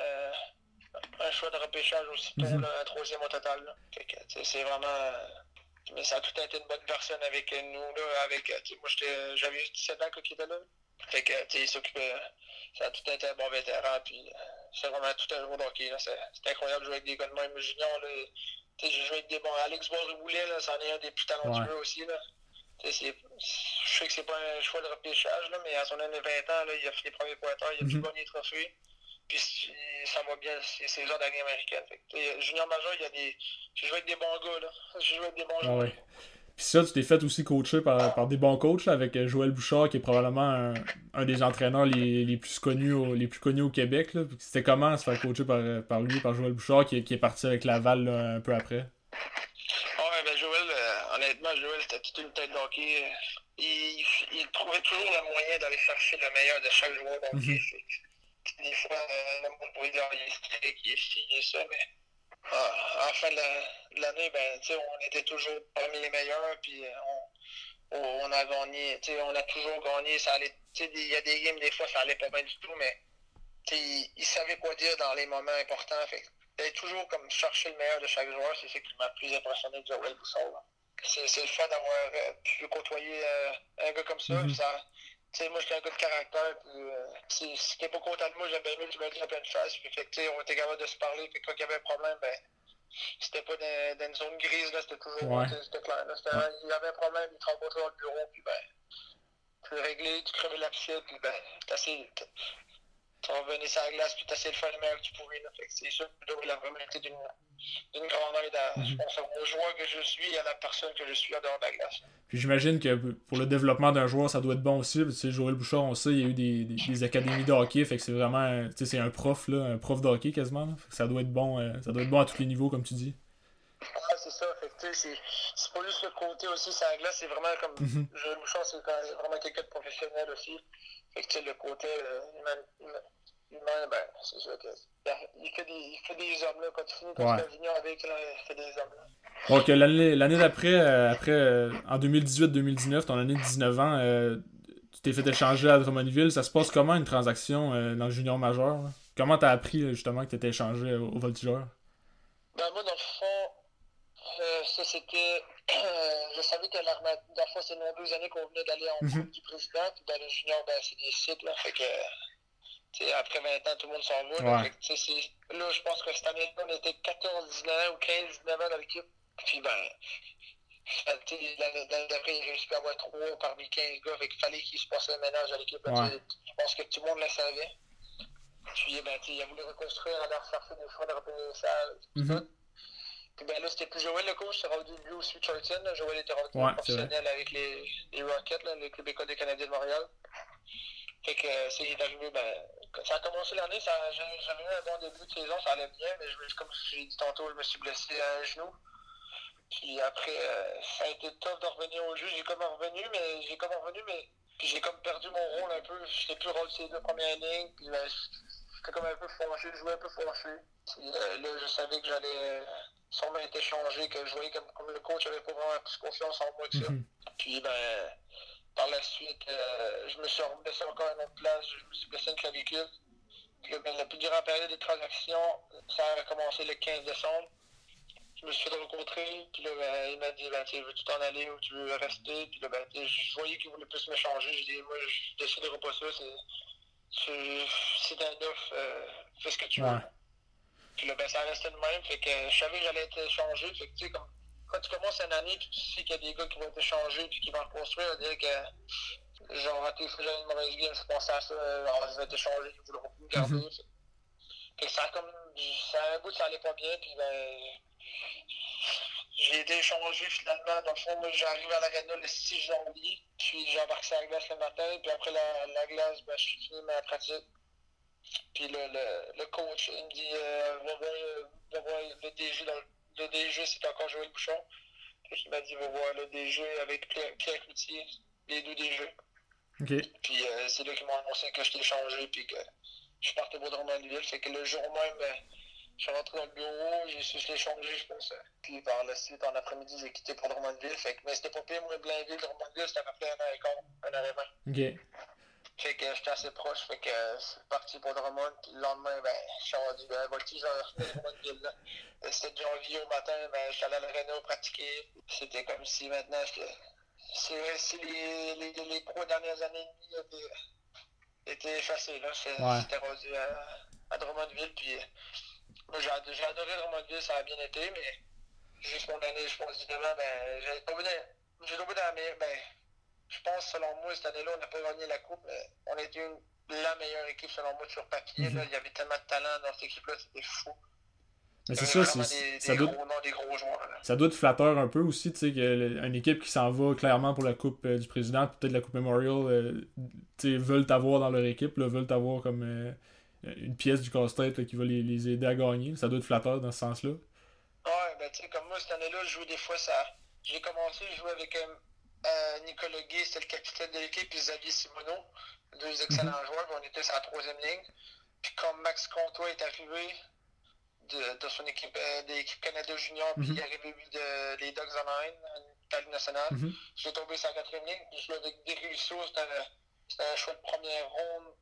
un, choix de repêchage aussi tôt, mm un troisième au total. C'est vraiment. Mais ça a tout été une bonne personne avec nous. Là, avec, moi, j'avais 17 ans quand il était là. Fait que, tu il s'occupait. Ça a tout été un bon vétéran. Puis, c'est vraiment tout un jour d'hockey. C'est incroyable de jouer avec des gars de même juniors. J'ai joué avec des bons. Alex Boriboulet, là, c'en est un des plus talentueux ouais. aussi. Là. je sais que c'est pas un choix de repêchage, là, mais à son année 20 ans, là, il a fait les premiers pointeurs, il a mm -hmm. pu gagner les trophées. Puis ça va bien, c'est heures d'année américaine. Fait, junior majeur, il y a des. J'ai joué avec des bons gars, là. J'ai joué avec des bons ah joueurs. Puis ça, tu t'es fait aussi coacher par, par des bons coachs là, avec euh, Joël Bouchard, qui est probablement un, un des entraîneurs les, les, plus connus au, les plus connus au Québec. C'était comment se faire coacher par, par lui, par Joël Bouchard, qui, qui est parti avec Laval là, un peu après? Ouais, ben Joël, euh, honnêtement, Joël, c'était toute une tête d'hockey. Il, il, trouvait toujours le moyen d'aller chercher le meilleur de chaque joueur. Donc, mm -hmm. des fois, euh, le monde pourrait dire il est strict, il est ci, il est ça, mais ah, à la fin de l'année, ben, on était toujours parmi les meilleurs, puis euh, on, on a gagné, on a toujours gagné. Ça allait, il y a des games, des fois, ça allait pas bien du tout, mais il, il savait quoi dire dans les moments importants. Fait toujours comme chercher le meilleur de chaque joueur, c'est ce qui m'a plus impressionné de Joel Boussard. C'est le fun d'avoir euh, pu côtoyer euh, un gars comme ça. Mm -hmm. ça moi, j'étais un gars de caractère, puis si, si t'es pas content de moi, j'aime bien mieux que tu me le dises à pleine face. Puis, fait que, on était capable de se parler. Puis, quand il y avait un problème, ben, c'était pas dans, dans, une zone grise, là, c'était toujours Ouais. c'était clair. Là, c'était, Il y avait un problème, il te rencontrait dans le bureau, puis ben, tu le réglais, tu crevais l'abcide, puis ben, t'essayais, tu revenais sur la glace, puis t'essayais de faire le meilleur que tu pouvais. C'est sûr que il a vraiment été d'une, d'une grande aide à, je pense, au joueur que je suis et à la personne que je suis en dehors de la glace. Puis j'imagine que pour le développement d'un joueur, ça doit être bon aussi. Tu sais, Joël Bouchard, on sait, il y a eu des, des, des académies de hockey, fait que c'est vraiment, tu sais, c'est un prof, là, un prof de hockey quasiment. Là. Fait que ça doit être bon, euh, ça doit être bon à tous les niveaux, comme tu dis. Ouais, c'est ça. C'est, c'est pas juste le côté aussi, sur la glace, c'est vraiment comme. Mhm. Joël Bouchard, c'est quand même vraiment quelqu'un de professionnel aussi. Fait que, tu sais, le côté euh, humain, humain, ben, c'est sûr que. Il fait des, il fait des hommes, là. Quand tu finis ton Ouais. avec, là, il fait des hommes, là. Donc euh, l'année d'après, euh, après, euh, en 2018-2019, ton année de 19 ans, tu t'es fait échanger à Drummondville. Ça se passe comment une transaction euh, dans le junior majeur? là? Comment t'as appris là, justement que t'étais échangé au, au Voltigeur? Ben, moi, dans le fond, ça, c'était. je savais que l'armée. Dans le fond, c'est nos deux années qu'on venait d'aller en. Coupe du Président. Puis, dans le junior, ben, c'est des sites, là. Fait que. après 20 ans, tout le monde s'en va. là. Fait je pense que cette année-là, on était 14-19 ou 15-19 ans dans l'équipe. Puis, ben. L'année d'après, il a réussi à avoir 3 parmi 15 gars. Fait qu'il fallait qu'il se passe un ménage à l'équipe. Ouais. Je pense que tout le monde le savait. Puis, ben, il a voulu reconstruire, a recherché des fois de revenir ça. tout Mhm. ça. Puis ben là, c'était plus Joël le coach, c'est rendu lui aussi Charlton. Joël était rendu Ouais, professionnel avec les, les Rockets, là, le école des Canadiens de Montréal. Fait que euh, c'est arrivé, ben, ça a commencé l'année, j'avais eu un bon début de saison, ça allait bien, mais je, me- comme j'ai dit tantôt, je me suis blessé à un genou. Puis après, euh, ça a été tough de revenir au jeu. J'ai comme revenu, mais j'ai comme revenu, mais puis j'ai comme perdu mon rôle un peu. J'étais plus rôle ces deux premières lignes. Puis ben, j'étais comme un peu fâché, je jouais un peu. Puis, euh, là, je savais que j'allais euh, sûrement être échangé, que je voyais comme, comme le coach avait pas vraiment plus confiance en moi que ça. Mhm. Puis ben, par la suite, euh, je me suis blessé encore à une autre place, je me suis blessé une clavicule. Puis ben, la plus grande période de transaction, ça a commencé le 15 décembre. Je me suis fait rencontrer, puis là, ben, il m'a dit, ben, veux-tu t'en aller ou tu veux rester? Puis là, ben, je voyais qu'il voulait plus me changer. J'ai dit, moi, je déciderai pas ça, c'est, un offre, euh, fais ce que tu veux. Puis là, ben, ça restait de même. Fait que je savais que j'allais être échangé. Fait que, tu sais, comme, quand tu commences une année, puis tu sais qu'il y a des gars qui vont être échangés, puis qui vont reconstruire, on dirait que, genre, raté, faut que j'aille une mauvaise game, je pensais à ça, alors, je vais être échangé, ils voudront plus me garder. Fait que ça a comme, ça a un bout, ça allait pas bien, puis ben, j'ai été échangé finalement. Dans le fond, j'arrive à l'arena le 6 janvier, puis j'embarque sur la glace le matin, puis après la, la glace, ben, je finis ma pratique. Puis le, le, le coach, il me dit, euh, va, voir, va voir le DG. Dans, le, le DG, c'est encore Joël Bouchon. Puis il m'a dit, va voir le DG avec Pierre, Pierre Cloutier, les deux DG. Puis euh, c'est là qu'ils m'ont annoncé que j'étais échangé, puis que je partais pour Drummondville. Fait que le jour même, ben, je suis rentré dans le bureau, j'ai su je l'ai changé, je pense. Puis par la suite, en après-midi, j'ai quitté pour Drummondville. Fait que, mais c'était pas pire, moi, Blainville, Drummondville, c'était à peu près un heure et quart, un heure et vingt. Ok. Fait que j'étais assez proche, fait que euh, c'est parti pour Drummond. Puis le lendemain, ben, je suis rendu, ben, voltigeur de Drummondville, là. Euh, C'était janvier au matin, ben, j'étais allé à pratiquer. C'était comme si maintenant, j'étais- c'est les, les, les trois dernières années et demie étaient, effacées, là. Ouais. C'était rendu à, à Drummondville, puis euh, j'ai ad- j'ai adoré Drummondville, ça a bien été, mais juste mon année, je pense, justement, ben, j'ai tombé j'ai tombé dans la meilleure, ben, je pense, selon moi, cette année-là, on n'a pas gagné la Coupe, mais on a été une, la meilleure équipe, selon moi, sur papier. Mhm. là. Il y avait tellement de talent dans cette équipe-là, c'était fou. Mais c'est avait ça, des, ça des doit, gros des gros joueurs. là. ça doit être flatteur un peu aussi, tu sais, qu'une équipe qui s'en va clairement pour la Coupe euh, du Président, peut-être la Coupe Memorial, euh, tu sais, veulent t'avoir dans leur équipe, là, veulent t'avoir comme euh, une pièce du casse-tête qui va les, les aider à gagner. Ça doit être flatteur dans ce sens-là. Ouais, ben tu sais, comme moi, cette année-là, je jouais des fois, ça. J'ai commencé, je jouais avec euh, euh, Nicolas Guy, c'était le capitaine de l'équipe, puis Xavier Simoneau, deux excellents joueurs, puis on était sur la troisième ligne. Puis comme Max Comtois est arrivé de, de son équipe, euh, de l'équipe Canada Junior, puis Mhm. il est arrivé lui de les Dogs Online, en Ligue nationale. Mhm. J'ai tombé sur la quatrième ligne, puis je jouais avec c'était un, c'était un choix de première ronde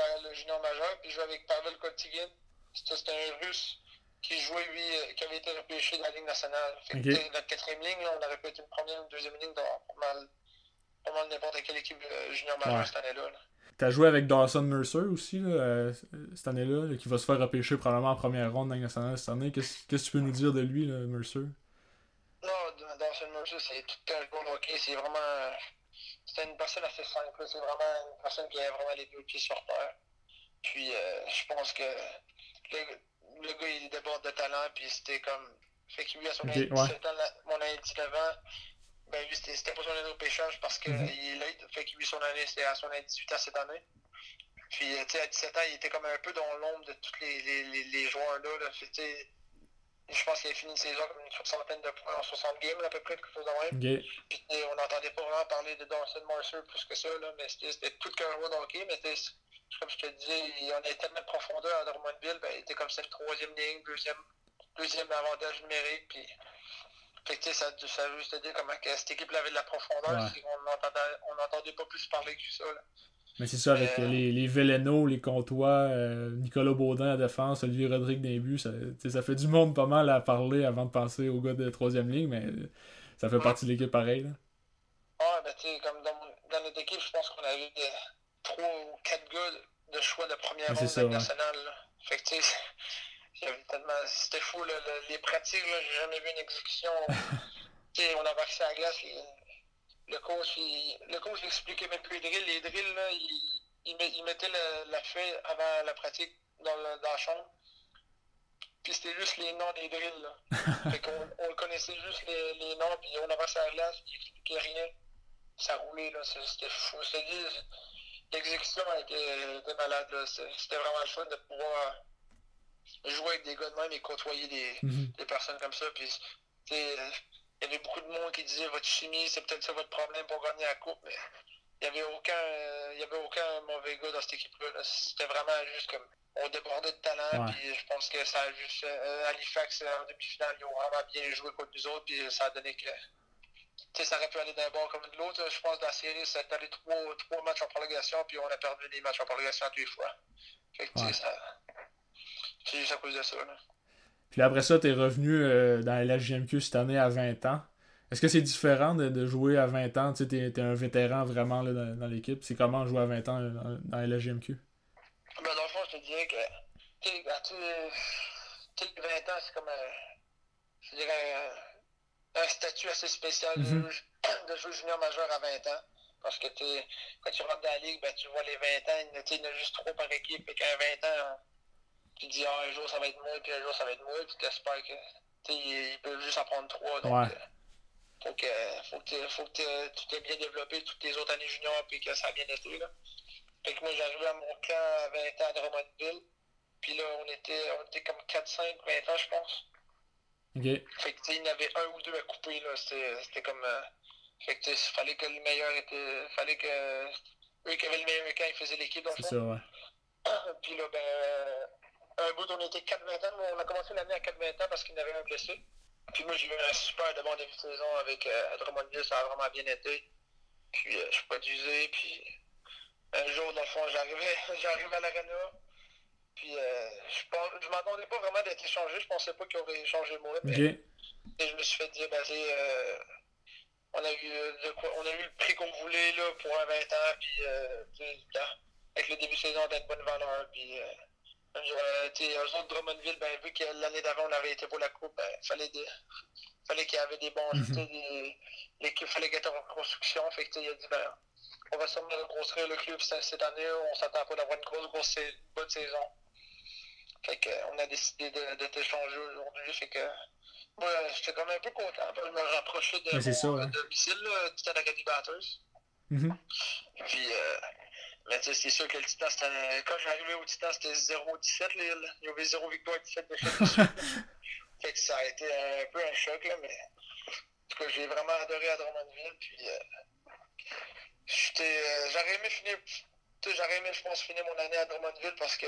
dans le junior majeur, puis jouais avec Pavel Kotigin, c'était un russe qui jouait, lui, euh, qui avait été repêché dans la Ligue nationale. Fait que, sais, notre quatrième ligne, là, on aurait pu être une première ou une deuxième ligne dans pas mal, pas mal n'importe quelle équipe euh, junior majeure Ouais. cette année-là. là. as joué avec Dawson Mercer aussi là, cette année-là, qui va se faire repêcher probablement en première ronde dans nationale cette année. Qu'est-ce que tu peux nous dire de lui, Mercer? Non, Dawson Mercer, c'est tout un joueur hockey. C'est vraiment. C'est une personne assez simple. C'est vraiment une personne qui a vraiment les deux pieds sur terre. Puis je pense que le, gars, il déborde de talent. Puis c'était comme. Fait qu'il lui, à son okay, 17 ans, mon année 19 ans, ben lui, c'était pas son année au pêchage parce qu'il mm -hmm. est late. Fait qu'il lui, son année, c'était à son année 18 ans cette année. Puis, tu sais, à 17 ans, il était comme un peu dans l'ombre de tous les, les, les, les joueurs-là. Là. Je pense qu'il a fini saison comme une soixantaine de points en 60 games, à peu près, quelque chose de même. Okay. Puis, on n'entendait pas vraiment parler de Dawson Mercer plus que ça, là, mais c'était tout qu'un de hockey. Mais comme je te disais, on avait tellement de profondeur à Drummondville, ben, il était comme cette troisième ligne, deuxième, deuxième avantage numérique. Puis, fait que, ça, ça veut juste dire comment que cette équipe avait de la profondeur. Ouais. On n'entendait pas plus parler que ça. Là. Mais c'est ça, avec euh... les, les Veleno, les Comtois, euh, Nicolas Baudin à la défense, Olivier Rodrigue Début, ça, ça fait du monde pas mal à parler avant de penser au gars de troisième ligne, mais ça fait ouais. partie de l'équipe pareil. Là. Ouais, ben tu sais, comme dans, dans, notre équipe, je pense qu'on a eu trois ou quatre gars de choix de première ronde ouais. nationale. Là. Fait que tu sais, c'était fou, là, les pratiques, j'ai jamais vu une exécution. on a accès à la glace, les, le coach, il, le coach expliquait même plus les drills. Les drills, là, il, il, il mettait le, la feuille avant la pratique dans, le, dans la chambre. Puis c'était juste les noms des drills. Là. fait qu'on on connaissait juste les, les noms, puis on avançait à la glace, puis il expliquait rien. Ça roulait, là. C'était fou. L'exécution était, était malade, là. C'était vraiment le fun de pouvoir jouer avec des gars de même et côtoyer des, mm -hmm. des personnes comme ça. Puis, il y avait beaucoup de monde qui disait votre chimie, c'est peut-être ça votre problème pour gagner la coupe, mais il n'y avait aucun il y avait aucun mauvais gars dans cette équipe-là. C'était vraiment juste comme on débordait de talent, ouais. puis je pense que ça a juste euh, Halifax en demi-finale, ils ont vraiment bien joué contre nous autres, puis ça a donné que sais, ça aurait pu aller d'un bord comme de l'autre. Je pense que dans la série, ça est allé trois, trois matchs en prolongation, puis on a perdu des matchs en prolongation deux fois. Fait que, ouais. ça. C'est juste à cause de ça. Là. Puis après ça, tu es revenu euh, dans la cette année à 20 ans. Est-ce que c'est différent de, de, jouer à 20 ans? Tu sais, es, un vétéran vraiment là, dans, dans l'équipe. C'est comment jouer à 20 ans dans, dans la LGMQ? Ben, dans le fond, je te dirais que tu sais, à tous les 20 ans, c'est comme un, je dirais un, un statut assez spécial mm -hmm. de, mm-hmm. de, jouer junior majeur à 20 ans. Parce que quand tu rentres dans la ligue, ben, tu vois les 20 ans, il y en a juste trop par équipe. Et qu'à 20 ans, tu dis ah, un jour ça va être moi, puis un jour ça va être moi, puis tu espères que ils peuvent juste en prendre trois. Donc, ouais. euh, faut que, faut que, faut que tu t'es bien développé toutes tes autres années juniors, puis que ça a bien été. Là. Fait que moi, j'ai arrivé à mon camp à 20 ans à Drummondville, puis là, on était, on était comme 4-5, 20 ans, je pense. Okay. Fait que, il y en avait un ou deux à couper, là. C'était comme. Euh, fait que, il fallait que le meilleur était. fallait que. Eux qui avaient le meilleur camp, ils faisaient l'équipe, dans. C'est ça, ouais. puis là, ben un bout, on était 4-20 ans. On a commencé l'année à 4-20 ans parce qu'il y en avait un blessé. Puis moi, j'ai eu un super de bon début de saison avec euh, Drummondville. Ça a vraiment bien été. Puis euh, je produisais. Puis un jour, dans le fond, j'arrivais, à l'arena. Puis euh, je, je m'attendais pas vraiment d'être échangé. Je pensais pas qu'il aurait échangé moi. Mais, okay. Et je me suis fait dire, ben, euh, on, a eu, de quoi, on a eu le prix qu'on voulait là, pour un 20 ans. Puis avec le début de saison, d'être bonne valeur. Puis euh, eux autres, Drummondville, ben, vu que l'année d'avant, on avait été pour la Coupe, ben, fallait, des, fallait qu'il y avait des bons. Mm -hmm. L'équipe fallait qu'elle était en construction. Fait que, il a dit, ben, on va sûrement reconstruire le club cette année. On s'attend pas d'avoir une grosse, grosse bonne saison. Fait que, on a décidé de, de t'échanger aujourd'hui. Fait que, moi, j'étais quand même un peu content. Je me rapprochais de mon ouais. domicile, Titan Academy Batters. Mm -hmm. Puis, euh, mais c'est sûr que le Titan, quand j'arrivais au Titan, c'était 0-17. Il y avait 0 victoire et 17 défaites. fait que ça a été un peu un choc, là, mais en tout cas, j'ai vraiment adoré à Drummondville. Puis, euh, euh, j'aurais aimé finir. J'aurais aimé, je pense, finir mon année à Drummondville parce que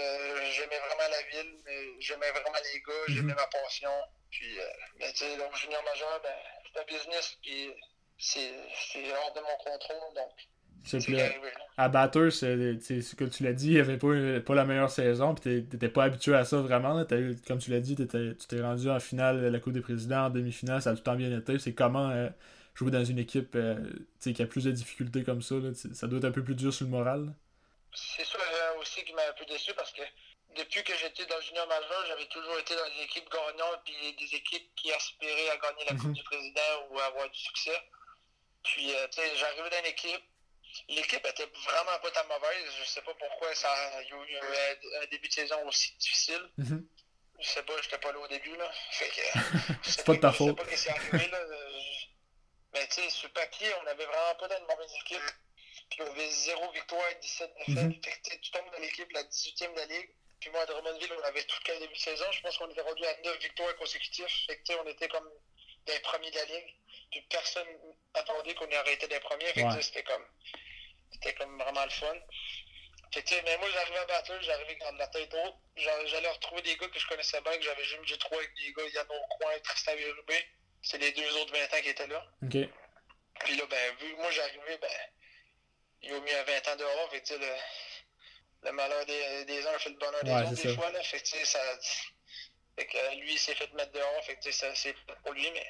j'aimais vraiment la ville, mais j'aimais vraiment les gars, j'aimais ma passion. Puis, euh, mais tu sais, donc junior majeur, ben, c'est un business qui c'est hors de mon contrôle, donc à Batters, ce que tu l'as dit, il avait pas, pas la meilleure saison, puis t'étais pas habitué à ça vraiment. Là. Comme tu l'as dit, tu t'es rendu en finale de la Coupe des Présidents, en demi-finale, ça a tout le temps bien été. C'est comment euh, jouer dans une équipe euh, qui a plus de difficultés comme ça. Là. Ça doit être un peu plus dur sur le moral. c'est ça aussi qui m'a un peu déçu parce que depuis que j'étais dans junior majeur, j'avais toujours été dans des équipes gagnantes puis des équipes qui aspiraient à gagner la Coupe mhm. du Président ou à avoir du succès. Puis, euh, tu sais, j'arrivais dans une équipe. L'équipe était vraiment pas tant mauvaise. Je sais pas pourquoi ça a eu un, début de saison aussi difficile. Mhm. Je sais pas, j'étais pas là au début, là. Fait que. c'est pas de ta faute. Je sais pas ce qui est arrivé, là. Mais, tu sais, sur papier, on avait vraiment pas une mauvaise équipe. Puis, on avait 0 victoire et 17 défaites. Mm Fait que, tu tombes dans l'équipe, la 18e de la Ligue. Puis moi, à Drummondville, on avait tout le début de saison. Je pense qu'on était rendu à 9 victoires consécutives. Fait que, on était comme des premiers de la Ligue. Puis personne attendait qu'on ait arrêté des premiers. Fait c'était comme, c'était comme vraiment le fun. Fait que, mais moi, j'arrivais à battre, j'arrivais dans la tête haute. J'allais retrouver des gars que je connaissais bien, que j'avais jamais joué avec des gars, Yann Aucoin, Tristan Vérubé. C'est les deux autres 20 ans qui étaient là. Puis là, ben, vu que moi, j'arrivais, ben, ils ont mis un 20 ans dehors. Fait que, le, le malheur des, des uns fait le bonheur des autres, des fois. Là, fait que, ça, fait que lui, il s'est fait mettre dehors. Fait que c'est pour lui, mais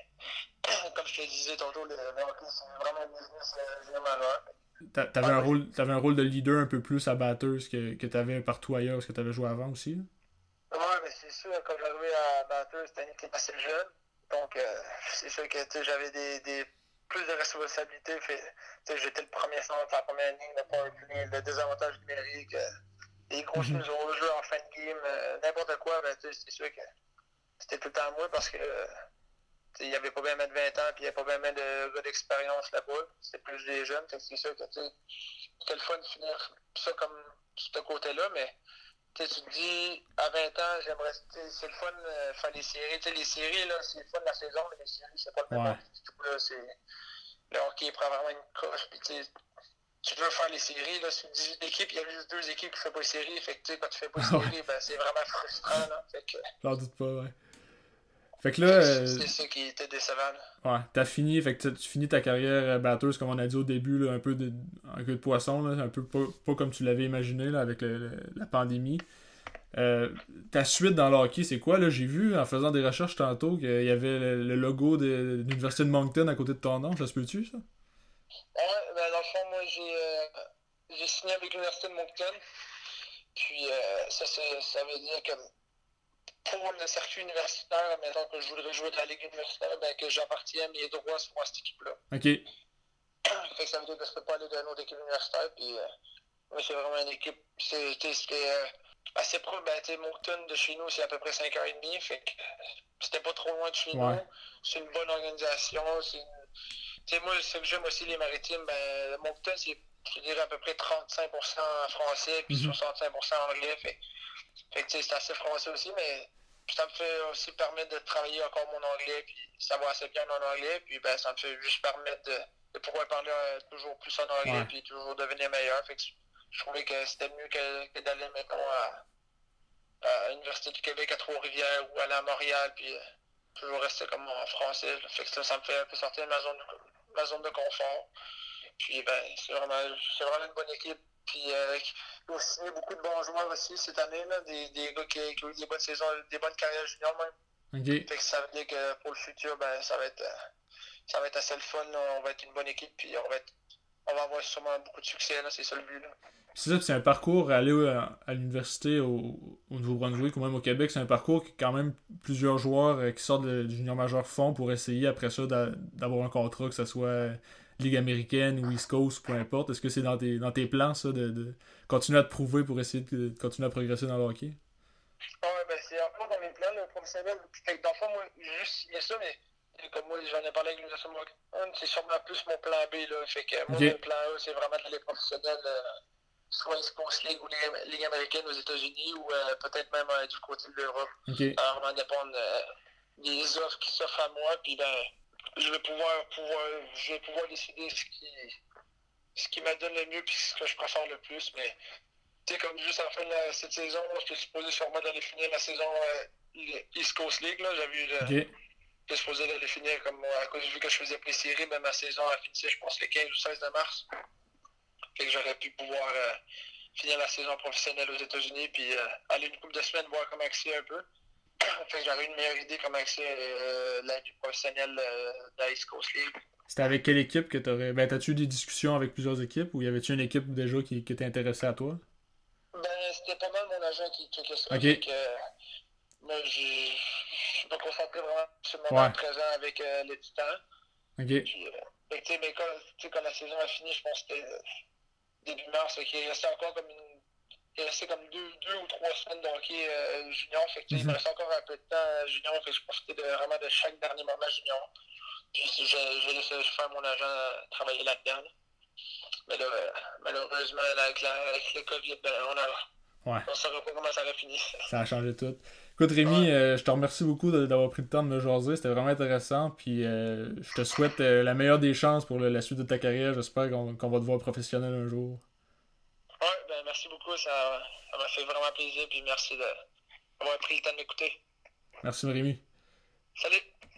comme je te disais tantôt, le, hockey, c'est vraiment un business euh. T'avais un, rôle, avais un rôle de leader un peu plus à batteuse que, que t'avais partout ailleurs, ce que t'avais joué avant aussi. Là? Ouais, mais c'est sûr, quand j'arrivais à batteuse, c'était une équipe assez jeune. Donc, euh, c'est sûr que j'avais des, des, plus de responsabilités. J'étais le premier centre, la première ligne, le le désavantage numérique, euh, les grosses mm -hmm. au jeu en fin de game, euh, n'importe quoi, ben, c'est sûr que c'était tout le temps moi parce que il n'y avait pas bien de 20 ans, puis il n'y avait pas bien de gars d'expérience là-bas. C'était plus des jeunes, c'est sûr que c'était le fun de finir ça comme ce côté-là, mais tu te dis, à 20 ans, j'aimerais, c'est le fun de euh, faire les séries. les séries, là, c'est le fun de la saison, mais les séries, c'est pas le même. Ouais. le hockey prend vraiment une coche, puis tu veux faire les séries, là, sur 18 équipes, il y a juste deux équipes qui ne font pas les séries. Fait que, quand tu fais pas les séries, ben, c'est vraiment frustrant, là. Fait que... J'en doute pas, ouais. Fait que là. C'est euh, ça qui était décevant. Ouais, t'as fini, fait que tu finis ta carrière euh, batteuse, comme on a dit au début, là, un peu de, un peu de poisson, là, un peu pas, pas, comme tu l'avais imaginé là, avec le, la pandémie. Euh, ta suite dans le hockey, c'est quoi? là? J'ai vu en faisant des recherches tantôt qu'il y avait le, logo de, l'Université de Moncton à côté de ton nom. Ça se peut-tu, ça? Ouais, ben j'ai signé avec l'Université de Moncton. Puis ça, ça veut dire que pour le circuit universitaire, maintenant que je voudrais jouer dans la Ligue universitaire, ben, que j'appartiens mes droits sur cette équipe-là. OK. fait que ça veut dire que je ne peux pas aller dans une autre équipe universitaire. Puis, euh, c'est vraiment une équipe. C'était euh, assez proche. Ben, Moncton de chez nous, c'est à peu près 5h30. Fait que c'était pas trop loin de chez nous. C'est une bonne organisation. C'est moi, ce que j'aime aussi, les maritimes, ben, Moncton, c'est, je dirais, à peu près 35% français, puis 65% mhm. anglais. Fait, fait que c'est assez français aussi, mais ça me fait aussi permettre de travailler encore mon anglais, puis savoir assez bien en anglais, puis ben, ça me fait juste permettre de, de pouvoir parler euh, toujours plus en anglais, puis toujours devenir meilleur. Fait que je trouvais que c'était mieux que, que d'aller, maintenant à, à l'Université du Québec à Trois-Rivières ou aller à Montréal, puis euh, toujours rester comme en français. Fait que ça, ça me fait un peu sortir de ma zone, ma zone de confort. Puis ben, c'est vraiment, vraiment une bonne équipe. Puis euh, il a aussi beaucoup de bons joueurs aussi cette année, là, des, des gars qui, qui, ont eu des bonnes saisons, des bonnes carrières juniors même. Okay. Fait que ça veut dire que pour le futur, ben, ça va être euh, ça va être assez le fun. Là. On va être une bonne équipe, puis on va être on va avoir sûrement beaucoup de succès, c'est ça le but. C'est ça, c'est un parcours aller à, à l'université au, au Nouveau-Brunswick ou même au Québec, c'est un parcours que quand même plusieurs joueurs euh, qui sortent du junior majeur font pour essayer après ça d'avoir un contrat, que ce soit Ligue américaine ou East Coast, peu importe. Est-ce que c'est dans tes, dans tes plans, ça, de, de, continuer à te prouver pour essayer de, continuer à progresser dans le hockey? Ouais, ben c'est encore dans mes plans, le professionnel. Dans le fond, moi, juste ça, mais comme moi, j'en ai parlé avec de c'est sûrement plus mon plan B, là. Fait que moi, mon plan A, c'est vraiment d'aller professionnel, euh, soit East Coast League ou Ligue, américaine aux États-Unis ou euh, peut-être même euh, du côté de l'Europe. Okay. Alors, vraiment dépendre des offres qui s'offrent à moi, puis ben je vais pouvoir, pouvoir, je vais pouvoir décider ce qui, ce qui me donne le mieux puis ce que je préfère le plus. Mais tu sais, comme juste à la fin de cette saison, j'étais supposé sûrement d'aller finir la saison euh, East Coast League. J'avais eu okay. J'étais supposé d'aller finir comme à cause vu que je faisais les séries, mais ma saison a fini, je pense, le 15 ou 16 de mars. Fait que j'aurais pu pouvoir euh, finir la saison professionnelle aux États-Unis puis euh, aller une couple de semaines voir comment c'est un peu. J'aurais une meilleure idée comment c'est euh, la vie professionnelle de la East Coast League. C'était avec quelle équipe que tu aurais. Ben, t'as-tu eu des discussions avec plusieurs équipes ou y avait-tu une équipe déjà qui, qui était intéressée à toi? Ben, c'était pas mal mon agent qui checkait ça. Ok. Donc, moi, j'ai- je suis pas concentré vraiment sur le moment Ouais. présent avec euh, les titans. Ok. Puis, euh, fait que, sais, mais quand, quand la saison a fini, je pense que c'était début mars, fait qu'il restait encore comme une. Il restait comme deux, deux ou trois semaines de hockey euh, junior. Fait que, il me Mhm. restait encore un peu de temps euh, junior. Fait que je profitais de, vraiment de chaque dernier moment junior. Puis j'ai j'ai laissé faire mon agent travailler là-dedans. là. Mais là, euh, malheureusement, avec, la, avec le COVID, ben, on a. Ouais. On saura pas comment ça va finir. Ça a changé tout. Écoute, Rémi, Ouais. euh, je te remercie beaucoup d'avoir pris le temps de me jaser. C'était vraiment intéressant. Puis euh, je te souhaite euh, la meilleure des chances pour le- la suite de ta carrière. J'espère qu'on qu'on va te voir professionnel un jour. Ouais, ben merci beaucoup. Ça ça m'a fait vraiment plaisir. Puis merci d'avoir pris le temps de m'écouter. Merci, Rémi. Salut!